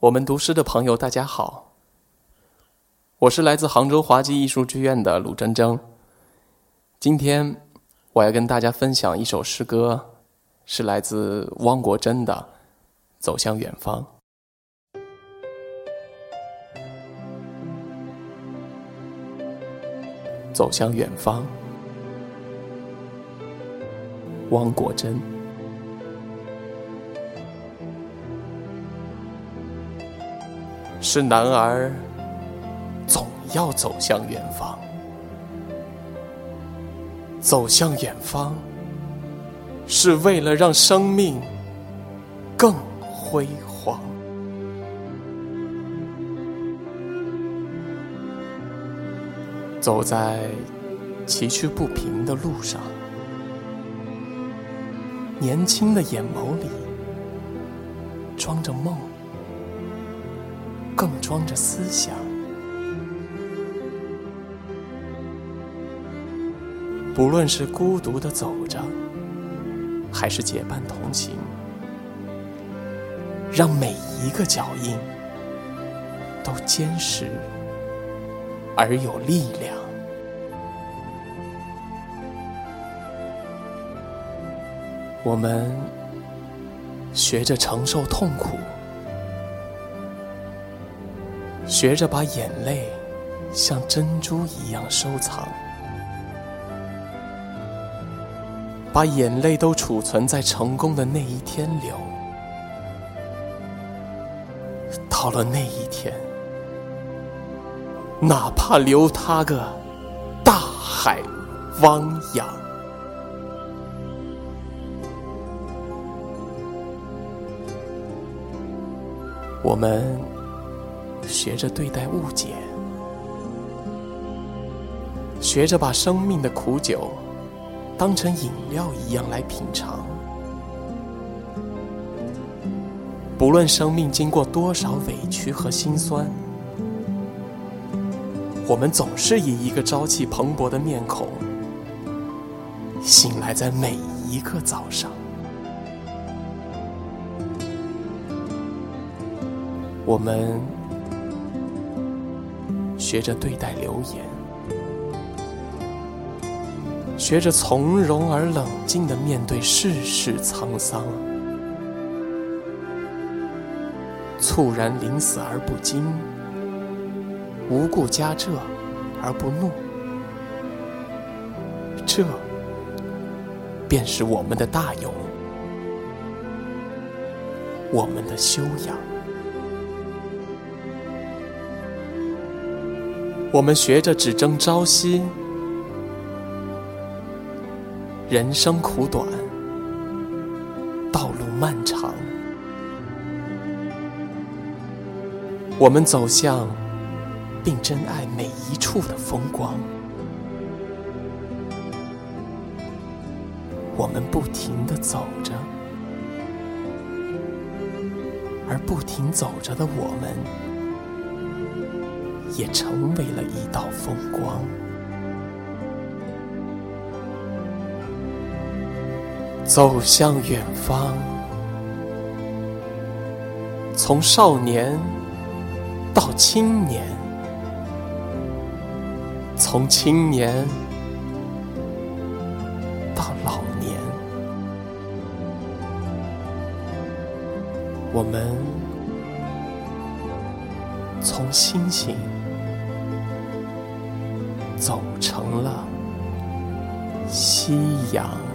我们读诗的朋友，大家好，我是来自杭州华基艺术剧院的鲁铮铮。今天我要跟大家分享一首诗歌，是来自汪国真的《走向远方》。走向远方，汪国真。是男儿总要走向远方，走向远方，是为了让生命更辉煌。走在崎岖不平的路上，年轻的眼眸里装着梦。更装着思想，不论是孤独的走着，还是结伴同行，让每一个脚印都坚实而有力量。我们学着承受痛苦。学着把眼泪像珍珠一样收藏，把眼泪都储存在成功的那一天流。到了那一天，哪怕留他个大海汪洋，我们。学着对待误解，学着把生命的苦酒当成饮料一样来品尝。不论生命经过多少委屈和心酸，我们总是以一个朝气蓬勃的面孔醒来在每一个早上。我们。学着对待流言，学着从容而冷静的面对世事沧桑。猝然临死而不惊，无故加这而不怒，这便是我们的大勇，我们的修养。我们学着只争朝夕，人生苦短，道路漫长。我们走向并珍爱每一处的风光。我们不停的走着，而不停走着的我们。也成为了一道风光，走向远方，从少年到青年，从青年到老年，我们从星星。走成了夕阳。